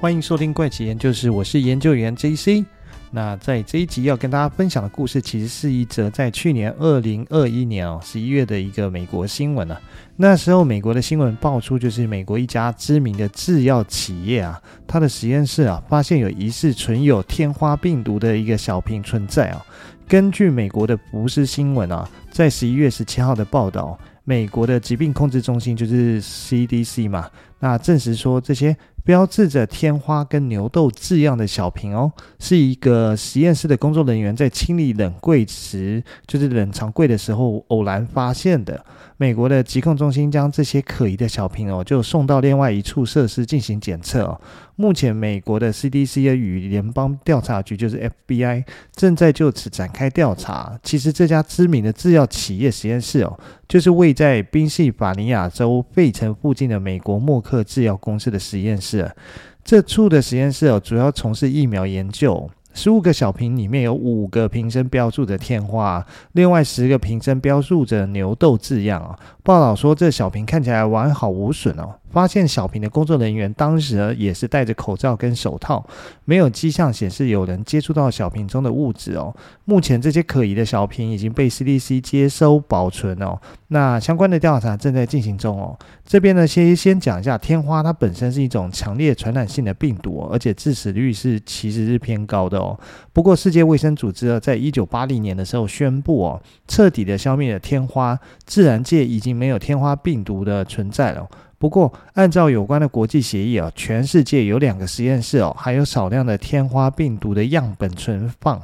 欢迎收听怪奇研究室，我是研究员 JC。那在这一集要跟大家分享的故事，其实是一则在去年二零二一年哦十一月的一个美国新闻啊。那时候美国的新闻爆出，就是美国一家知名的制药企业啊，它的实验室啊发现有疑似存有天花病毒的一个小瓶存在啊。根据美国的福斯新闻啊，在十一月十七号的报道，美国的疾病控制中心就是 CDC 嘛，那证实说这些。标志着天花跟牛痘字样的小瓶哦，是一个实验室的工作人员在清理冷柜时，就是冷藏柜的时候偶然发现的。美国的疾控中心将这些可疑的小瓶哦，就送到另外一处设施进行检测哦。目前，美国的 CDC 与联邦调查局就是 FBI 正在就此展开调查。其实，这家知名的制药企业实验室哦，就是位在宾夕法尼亚州费城附近的美国默克制药公司的实验室。这处的实验室哦，主要从事疫苗研究。十五个小瓶里面有五个瓶身标注着天花，另外十个瓶身标注着牛痘字样啊。报道说，这小瓶看起来完好无损哦。发现小瓶的工作人员当时也是戴着口罩跟手套，没有迹象显示有人接触到小瓶中的物质哦。目前这些可疑的小瓶已经被 CDC 接收保存哦。那相关的调查正在进行中哦。这边呢，先先讲一下天花，它本身是一种强烈传染性的病毒，而且致死率是其实是偏高的哦。不过世界卫生组织在一九八零年的时候宣布哦，彻底的消灭了天花，自然界已经没有天花病毒的存在了。不过，按照有关的国际协议啊，全世界有两个实验室哦，还有少量的天花病毒的样本存放，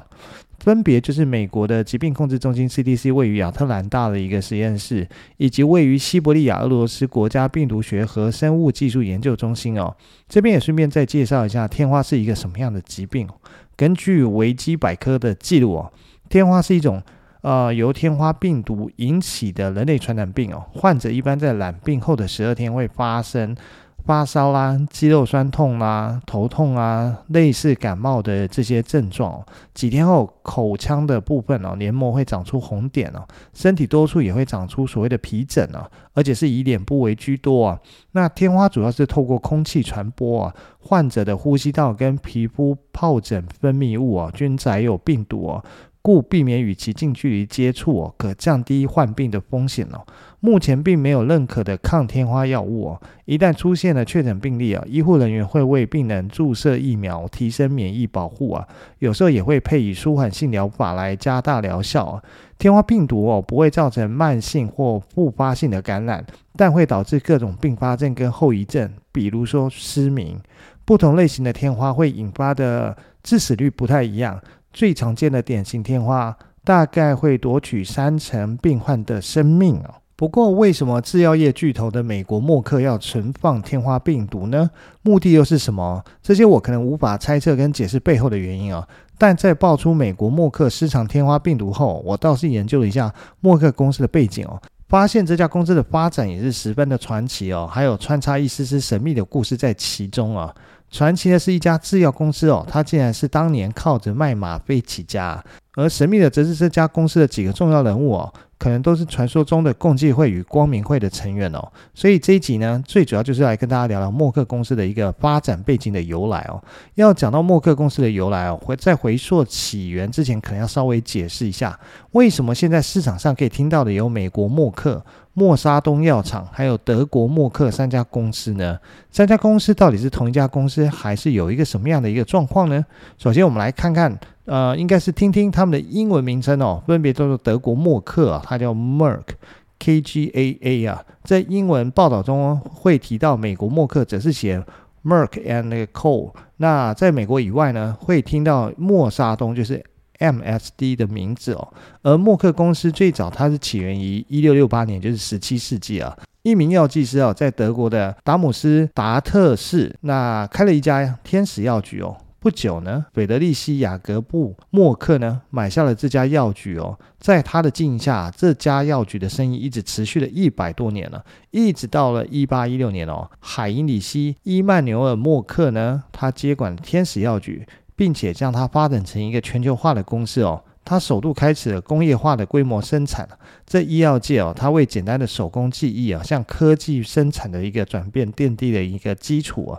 分别就是美国的疾病控制中心 CDC 位于亚特兰大的一个实验室，以及位于西伯利亚俄罗斯国家病毒学和生物技术研究中心哦。这边也顺便再介绍一下天花是一个什么样的疾病。根据维基百科的记录哦，天花是一种。呃，由天花病毒引起的人类传染病哦，患者一般在染病后的十二天会发生发烧啦、肌肉酸痛啦、头痛啊，类似感冒的这些症状。几天后，口腔的部分哦，黏膜会长出红点哦，身体多处也会长出所谓的皮疹哦，而且是以脸部为居多啊。那天花主要是透过空气传播啊，患者的呼吸道跟皮肤疱疹分泌物啊，均载有病毒哦。故避免与其近距离接触哦，可降低患病的风险哦。目前并没有认可的抗天花药物哦。一旦出现了确诊病例啊，医护人员会为病人注射疫苗，提升免疫保护啊。有时候也会配以舒缓性疗法来加大疗效。天花病毒哦，不会造成慢性或复发性的感染，但会导致各种并发症跟后遗症，比如说失明。不同类型的天花会引发的致死率不太一样。最常见的典型天花大概会夺取三成病患的生命哦。不过，为什么制药业巨头的美国默克要存放天花病毒呢？目的又是什么？这些我可能无法猜测跟解释背后的原因哦。但在爆出美国默克私藏天花病毒后，我倒是研究了一下默克公司的背景哦，发现这家公司的发展也是十分的传奇哦，还有穿插一丝丝神秘的故事在其中啊。传奇的是一家制药公司哦，它竟然是当年靠着卖吗啡起家，而神秘的则是这家公司的几个重要人物哦。可能都是传说中的共济会与光明会的成员哦，所以这一集呢，最主要就是来跟大家聊聊默克公司的一个发展背景的由来哦。要讲到默克公司的由来哦，回在回溯起源之前，可能要稍微解释一下，为什么现在市场上可以听到的有美国默克、默沙东药厂，还有德国默克三家公司呢？三家公司到底是同一家公司，还是有一个什么样的一个状况呢？首先，我们来看看。呃，应该是听听他们的英文名称哦，分别叫做德国默克啊，它叫 Merck，K G A A 啊，在英文报道中会提到美国默克，则是写 Merck and Co。那在美国以外呢，会听到默沙东，就是 M S D 的名字哦。而默克公司最早它是起源于一六六八年，就是十七世纪啊，一名药剂师哦，在德国的达姆斯达特市那开了一家天使药局哦。不久呢，斐德利希·雅各布·默克呢买下了这家药局哦，在他的经营下，这家药局的生意一直持续了一百多年了，一直到了一八一六年哦，海因里希·伊曼纽尔·默克呢，他接管天使药局，并且将它发展成一个全球化的公司哦，它首度开始了工业化的规模生产，这医药界哦，它为简单的手工技艺啊，向科技生产的一个转变奠定了一个基础啊。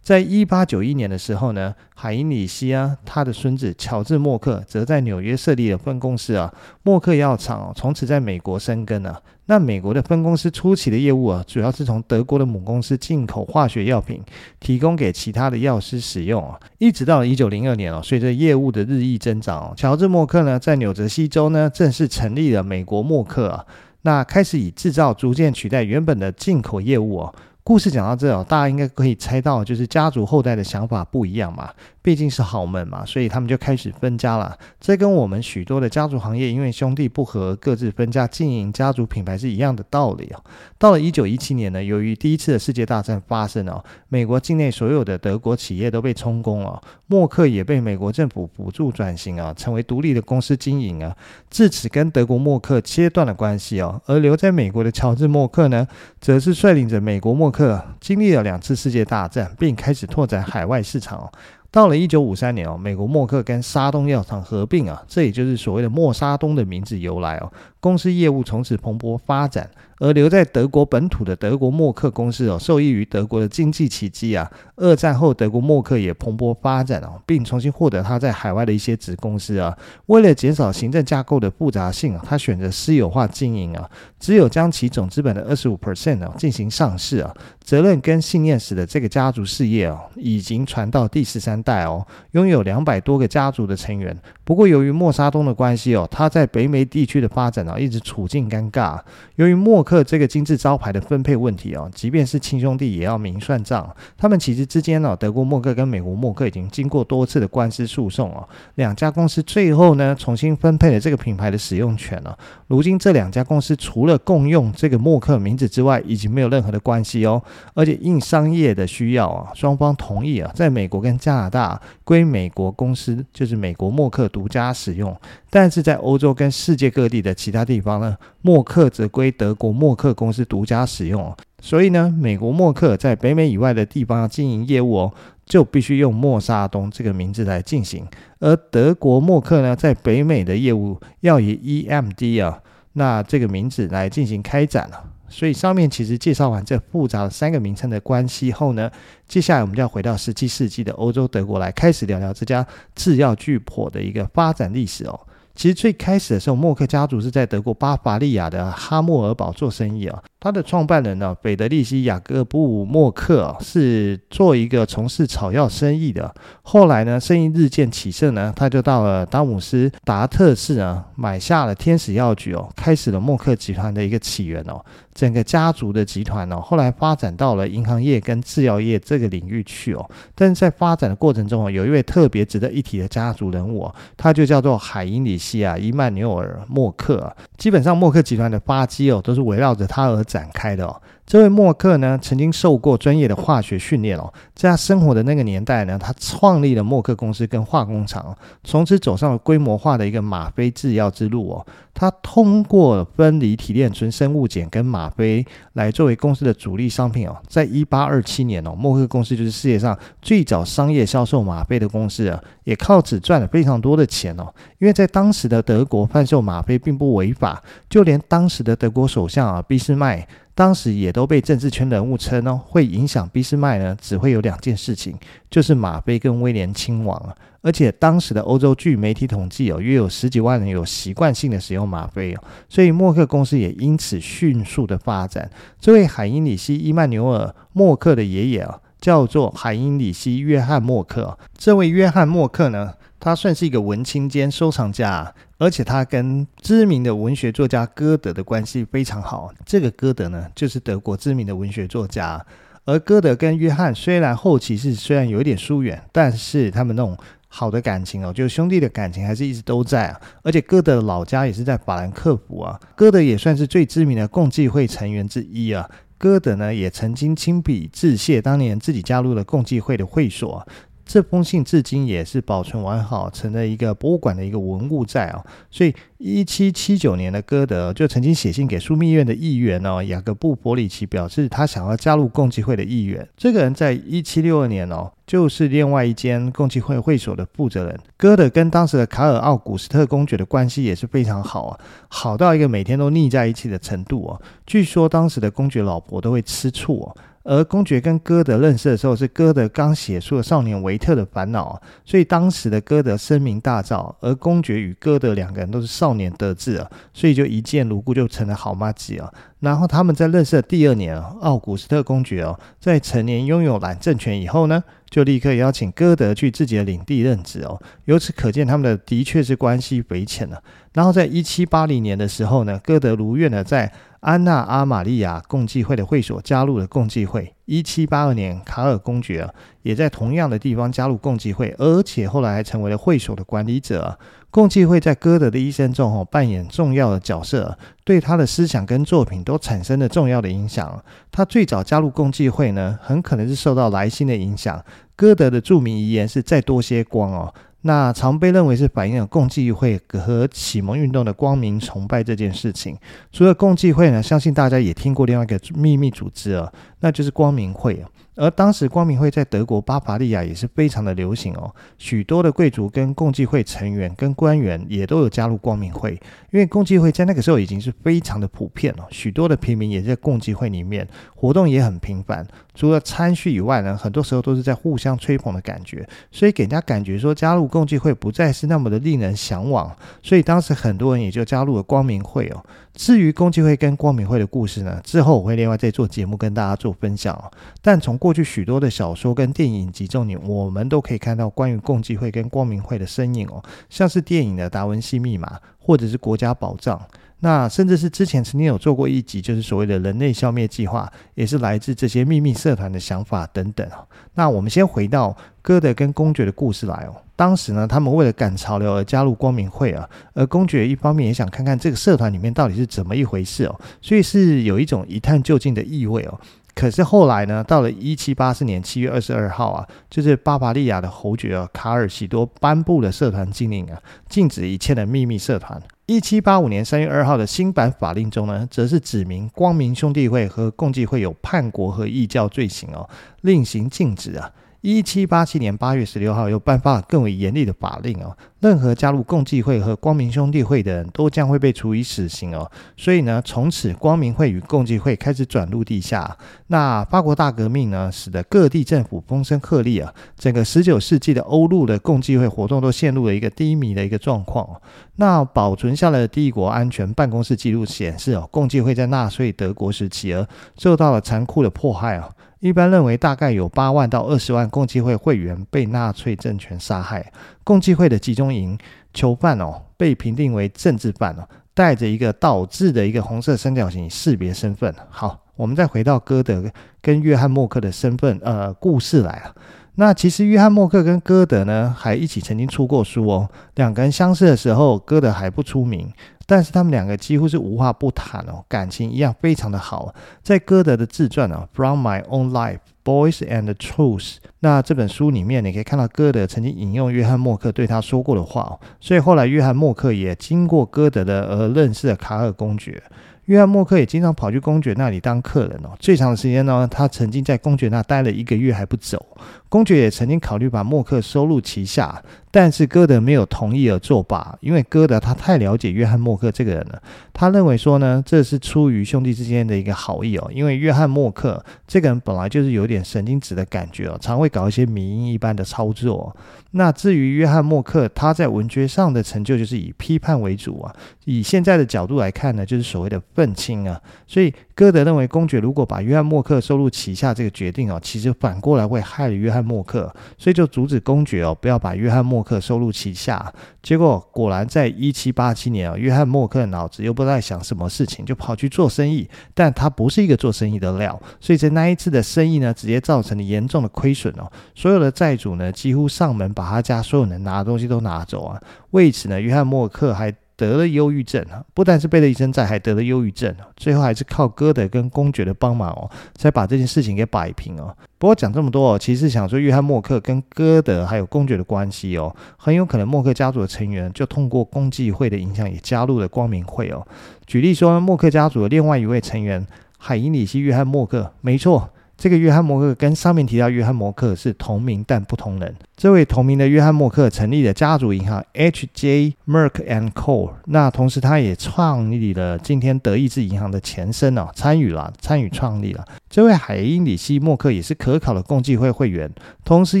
在一八九一年的时候呢，海因里希啊，他的孙子乔治默克则在纽约设立了分公司啊，默克药厂哦，从此在美国生根了。那美国的分公司初期的业务啊，主要是从德国的母公司进口化学药品，提供给其他的药师使用啊。一直到一九零二年哦，随着业务的日益增长，乔治默克呢，在纽泽西州呢，正式成立了美国默克啊，那开始以制造逐渐取代原本的进口业务哦。故事讲到这哦，大家应该可以猜到，就是家族后代的想法不一样嘛，毕竟是豪门嘛，所以他们就开始分家了。这跟我们许多的家族行业因为兄弟不和，各自分家经营家族品牌是一样的道理哦。到了一九一七年呢，由于第一次的世界大战发生哦，美国境内所有的德国企业都被充公哦，默克也被美国政府补助转型啊，成为独立的公司经营啊，自此跟德国默克切断了关系哦。而留在美国的乔治默克呢，则是率领着美国默克。克经历了两次世界大战，并开始拓展海外市场。到了一九五三年哦，美国默克跟沙东药厂合并啊，这也就是所谓的默沙东的名字由来哦。公司业务从此蓬勃发展。而留在德国本土的德国默克公司哦，受益于德国的经济奇迹啊，二战后德国默克也蓬勃发展哦，并重新获得他在海外的一些子公司啊。为了减少行政架构的复杂性啊，他选择私有化经营啊，只有将其总资本的二十五 percent 哦进行上市啊。责任跟信念使得这个家族事业哦，已经传到第十三代哦，拥有两百多个家族的成员。不过由于默沙东的关系哦，他在北美地区的发展啊，一直处境尴尬。由于默克这个金字招牌的分配问题哦，即便是亲兄弟也要明算账。他们其实之间呢，德国默克跟美国默克已经经过多次的官司诉讼哦，两家公司最后呢重新分配了这个品牌的使用权了。如今这两家公司除了共用这个默克名字之外，已经没有任何的关系哦。而且因商业的需要啊，双方同意啊，在美国跟加拿大归美国公司，就是美国默克独家使用。但是在欧洲跟世界各地的其他地方呢，默克则归德国默克公司独家使用。所以呢，美国默克在北美以外的地方要经营业务哦，就必须用默沙东这个名字来进行。而德国默克呢，在北美的业务要以 EMD 啊，那这个名字来进行开展了。所以上面其实介绍完这复杂的三个名称的关系后呢，接下来我们就要回到十七世纪的欧洲德国来开始聊聊这家制药巨擘的一个发展历史哦。其实最开始的时候，默克家族是在德国巴伐利亚的哈默尔堡做生意啊。他的创办人呢，斐德利希·雅各布·默克是做一个从事草药生意的。后来呢，生意日渐起色呢，他就到了达姆斯达特市啊，买下了天使药局哦，开始了默克集团的一个起源哦。整个家族的集团哦，后来发展到了银行业跟制药业这个领域去哦。但是在发展的过程中哦，有一位特别值得一提的家族人物哦，他就叫做海因里希啊·伊曼纽尔·默克。基本上，默克集团的发迹哦，都是围绕着他而展开的哦。这位默克呢，曾经受过专业的化学训练哦，在他生活的那个年代呢，他创立了默克公司跟化工厂哦，从此走上了规模化的一个吗啡制药之路哦。他通过分离提炼纯生物碱跟吗啡来作为公司的主力商品哦。在一八二七年哦，默克公司就是世界上最早商业销售吗啡的公司啊，也靠此赚了非常多的钱哦。因为在当时的德国贩售吗啡并不违法，就连当时的德国首相啊，俾斯麦。当时也都被政治圈人物称哦，会影响俾斯麦呢，只会有两件事情，就是吗啡跟威廉亲王啊。而且当时的欧洲据媒体统计哦，约有十几万人有习惯性的使用吗啡哦，所以默克公司也因此迅速的发展。这位海因里希·伊曼纽尔·默克的爷爷啊，叫做海因里希·约翰·默克。这位约翰·默克呢，他算是一个文青兼收藏家，而且他跟知名的文学作家歌德的关系非常好。这个歌德呢，就是德国知名的文学作家。而歌德跟约翰虽然后期是虽然有一点疏远，但是他们那种好的感情哦，就是兄弟的感情还是一直都在啊。而且歌德的老家也是在法兰克福啊。歌德也算是最知名的共济会成员之一啊。歌德呢，也曾经亲笔致谢当年自己加入了共济会的会所。这封信至今也是保存完好，成了一个博物馆的一个文物在哦。所以，一七七九年的歌德就曾经写信给枢密院的议员哦，雅各布·伯里奇，表示他想要加入共济会的议员。这个人在一七六二年哦，就是另外一间共济会会所的负责人。歌德跟当时的卡尔奥古斯特公爵的关系也是非常好啊，好到一个每天都腻在一起的程度哦。据说当时的公爵老婆都会吃醋哦。而公爵跟歌德认识的时候，是歌德刚写出了《少年维特的烦恼》，所以当时的歌德声名大噪，而公爵与歌德两个人都是少年得志啊，所以就一见如故，就成了好妈子啊。然后他们在认识的第二年，奥古斯特公爵哦，在成年拥有男政权以后呢，就立刻邀请歌德去自己的领地任职哦。由此可见，他们的的确是关系匪浅了。然后在一七八零年的时候呢，歌德如愿的在安娜阿玛利亚共济会的会所加入了共济会。一七八二年，卡尔公爵，也在同样的地方加入共济会，而且后来还成为了会所的管理者。共济会在歌德的一生中哦，扮演重要的角色，对他的思想跟作品都产生了重要的影响。他最早加入共济会呢，很可能是受到莱辛的影响。歌德的著名遗言是“再多些光”哦。那常被认为是反映了共济会和启蒙运动的光明崇拜这件事情。除了共济会呢，相信大家也听过另外一个秘密组织啊，那就是光明会。而当时光明会在德国巴伐利亚也是非常的流行哦，许多的贵族跟共济会成员跟官员也都有加入光明会，因为共济会在那个时候已经是非常的普遍了，许多的平民也在共济会里面活动也很频繁。除了参叙以外呢，很多时候都是在互相吹捧的感觉，所以给人家感觉说加入共济会不再是那么的令人向往，所以当时很多人也就加入了光明会哦。至于共济会跟光明会的故事呢，之后我会另外再做节目跟大家做分享哦。但从过去许多的小说跟电影集中里，我们都可以看到关于共济会跟光明会的身影哦，像是电影的《达文西密码》或者是《国家宝藏》。那甚至是之前曾经有做过一集，就是所谓的人类消灭计划，也是来自这些秘密社团的想法等等。那我们先回到歌德跟公爵的故事来哦。当时呢，他们为了赶潮流而加入光明会啊，而公爵一方面也想看看这个社团里面到底是怎么一回事哦，所以是有一种一探究竟的意味哦。可是后来呢，到了一七八四年七月二十二号啊，就是巴伐利亚的侯爵啊卡尔喜多颁布了社团禁令啊，禁止一切的秘密社团。一七八五年三月二号的新版法令中呢，则是指明光明兄弟会和共济会有叛国和异教罪行哦，另行禁止啊。一七八七年八月十六号，又颁发了更为严厉的法令哦，任何加入共济会和光明兄弟会的人都将会被处以死刑哦。所以呢，从此光明会与共济会开始转入地下。那法国大革命呢，使得各地政府风声鹤唳啊，整个十九世纪的欧陆的共济会活动都陷入了一个低迷的一个状况。那保存下来的帝国安全办公室记录显示哦，共济会在纳粹德国时期而受到了残酷的迫害啊。一般认为，大概有八万到二十万共济会会员被纳粹政权杀害。共济会的集中营囚犯哦，被评定为政治犯哦，带着一个倒置的一个红色三角形识别身份。好，我们再回到歌德跟约翰默克的身份呃故事来了。那其实约翰默克跟歌德呢，还一起曾经出过书哦。两个人相识的时候，歌德还不出名。但是他们两个几乎是无话不谈哦，感情一样非常的好。在歌德的自传哦，《From My Own Life: Boys and Truth》，那这本书里面，你可以看到歌德曾经引用约翰默克对他说过的话哦。所以后来约翰默克也经过歌德的而认识了卡尔公爵。约翰默克也经常跑去公爵那里当客人哦。最长的时间呢，他曾经在公爵那待了一个月还不走。公爵也曾经考虑把默克收入旗下，但是歌德没有同意而作罢，因为歌德他太了解约翰默克这个人了，他认为说呢，这是出于兄弟之间的一个好意哦，因为约翰默克这个人本来就是有点神经质的感觉哦，常会搞一些迷因一般的操作。那至于约翰默克，他在文学上的成就就是以批判为主啊，以现在的角度来看呢，就是所谓的愤青啊，所以歌德认为公爵如果把约翰默克收入旗下这个决定哦，其实反过来会害了约翰。默克，所以就阻止公爵哦，不要把约翰默克收入旗下。结果果然在一七八七年啊，约翰默克脑子又不知道在想什么事情，就跑去做生意。但他不是一个做生意的料，所以在那一次的生意呢，直接造成了严重的亏损哦。所有的债主呢，几乎上门把他家所有能拿的东西都拿走啊。为此呢，约翰默克还。得了忧郁症啊，不但是背了一身债，还得了忧郁症。最后还是靠歌德跟公爵的帮忙哦，才把这件事情给摆平哦。不过讲这么多哦，其实想说约翰默克跟歌德还有公爵的关系哦，很有可能默克家族的成员就通过共济会的影响也加入了光明会哦。举例说，默克家族的另外一位成员海因里希约翰默克，没错。这个约翰·默克跟上面提到约翰·默克是同名但不同人。这位同名的约翰·默克成立了家族银行 H.J. Merck and Co. 那同时他也创立了今天德意志银行的前身哦，参与了参与创立了。这位海因里希·默克也是可考的共济会会员，同时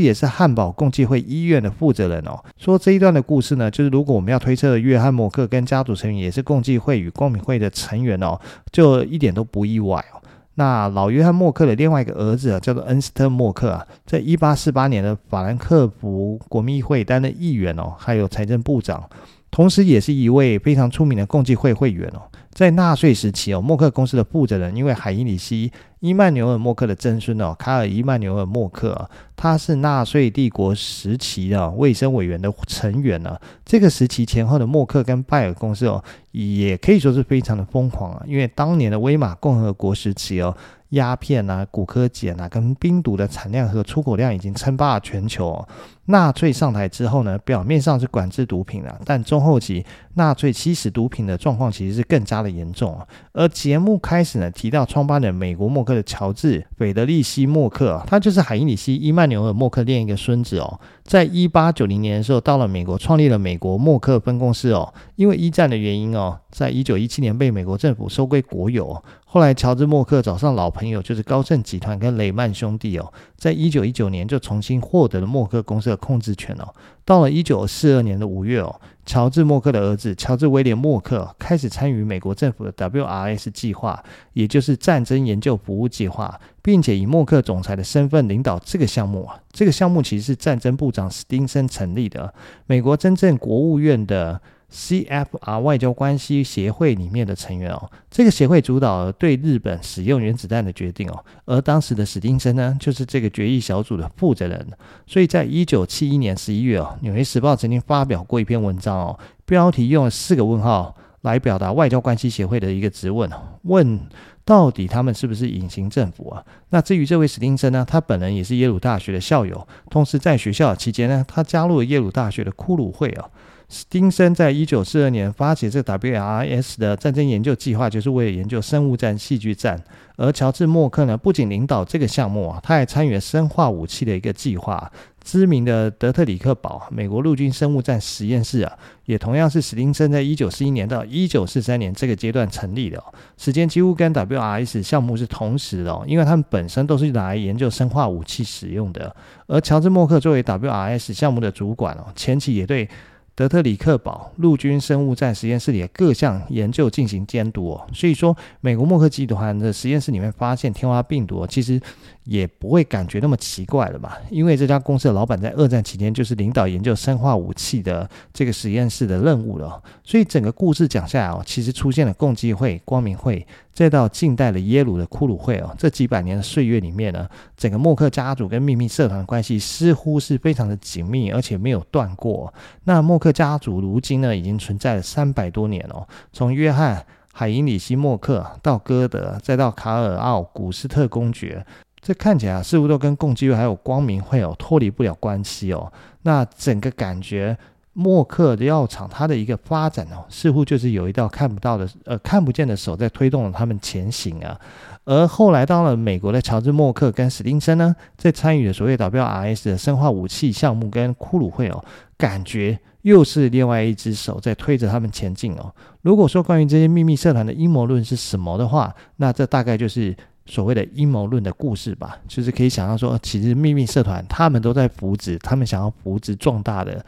也是汉堡共济会医院的负责人哦。说这一段的故事呢，就是如果我们要推测约翰·默克跟家族成员也是共济会与光明会的成员哦，就一点都不意外哦。那老约翰·默克的另外一个儿子啊，叫做恩斯特·默克啊，在一八四八年的法兰克福国民议会担任议员哦，还有财政部长，同时也是一位非常出名的共济会会员哦。在纳粹时期哦，默克公司的负责人因为海因里希·伊曼纽尔·默克的曾孙哦，卡尔·伊曼纽尔·默克，他是纳粹帝国时期的卫生委员的成员呢。这个时期前后的默克跟拜耳公司哦，也可以说是非常的疯狂啊，因为当年的威玛共和国时期哦。鸦片啊、古柯碱啊，跟冰毒的产量和出口量已经称霸全球哦。纳粹上台之后呢，表面上是管制毒品啊，但中后期纳粹吸食毒品的状况其实是更加的严重啊。而节目开始呢，提到创办人美国默克的乔治·斐德利希·默克，他就是海因里希·伊曼纽尔·默克另一个孙子哦。在一八九零年的时候，到了美国，创立了美国默克分公司哦。因为一战的原因哦，在一九一七年被美国政府收归国有。后来，乔治·默克找上老朋友，就是高盛集团跟雷曼兄弟哦，在一九一九年就重新获得了默克公司的控制权哦。到了一九四二年的五月哦，乔治·默克的儿子乔治·威廉·默克开始参与美国政府的 WRS 计划，也就是战争研究服务计划，并且以默克总裁的身份领导这个项目啊。这个项目其实是战争部长史汀森成立的，美国真正国务院的。CFR 外交关系协会里面的成员哦，这个协会主导对日本使用原子弹的决定哦，而当时的史汀森呢，就是这个决议小组的负责人。所以在一九七一年十一月哦，《纽约时报》曾经发表过一篇文章哦，标题用了四个问号来表达外交关系协会的一个质问哦，问到底他们是不是隐形政府啊？那至于这位史汀森呢，他本人也是耶鲁大学的校友，同时在学校期间呢，他加入了耶鲁大学的骷髅会啊。史汀森在一九四二年发起这个 WRS 的战争研究计划，就是为了研究生物战、细菌战。而乔治·默克呢，不仅领导这个项目啊，他还参与了生化武器的一个计划。知名的德特里克堡美国陆军生物战实验室啊，也同样是史汀森在一九四一年到一九四三年这个阶段成立的哦，时间几乎跟 WRS 项目是同时的哦，因为他们本身都是拿来研究生化武器使用的。而乔治·默克作为 WRS 项目的主管哦，前期也对。德特里克堡陆军生物战实验室里的各项研究进行监督哦，所以说美国默克集团的实验室里面发现天花病毒，其实也不会感觉那么奇怪了吧？因为这家公司的老板在二战期间就是领导研究生化武器的这个实验室的任务了，所以整个故事讲下来哦，其实出现了共济会、光明会。再到近代的耶鲁的骷髅会哦，这几百年的岁月里面呢，整个默克家族跟秘密社团的关系似乎是非常的紧密，而且没有断过。那默克家族如今呢，已经存在了三百多年哦，从约翰·海因里希·默克到歌德，再到卡尔奥·古斯特公爵，这看起来似乎都跟共济会还有光明会哦脱离不了关系哦。那整个感觉。默克的药厂，它的一个发展哦，似乎就是有一道看不到的、呃看不见的手在推动了他们前行啊。而后来到了美国的乔治·默克跟史汀森呢，在参与了所谓 WRS 的生化武器项目跟骷髅会哦，感觉又是另外一只手在推着他们前进哦。如果说关于这些秘密社团的阴谋论是什么的话，那这大概就是所谓的阴谋论的故事吧。就是可以想象说，其实秘密社团他们都在扶植，他们想要扶植壮大的。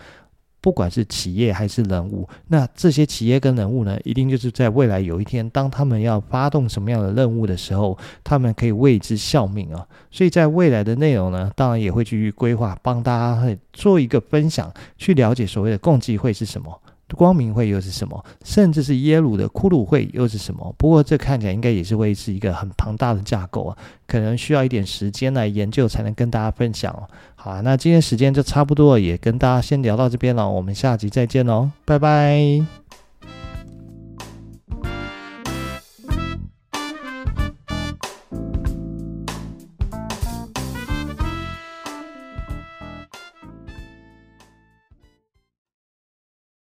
不管是企业还是人物，那这些企业跟人物呢，一定就是在未来有一天，当他们要发动什么样的任务的时候，他们可以为之效命啊。所以在未来的内容呢，当然也会继续规划，帮大家会做一个分享，去了解所谓的共济会是什么。光明会又是什么？甚至是耶鲁的骷髅会又是什么？不过这看起来应该也是会是一个很庞大的架构啊，可能需要一点时间来研究才能跟大家分享哦。好，那今天时间就差不多了，也跟大家先聊到这边了，我们下集再见喽，拜拜。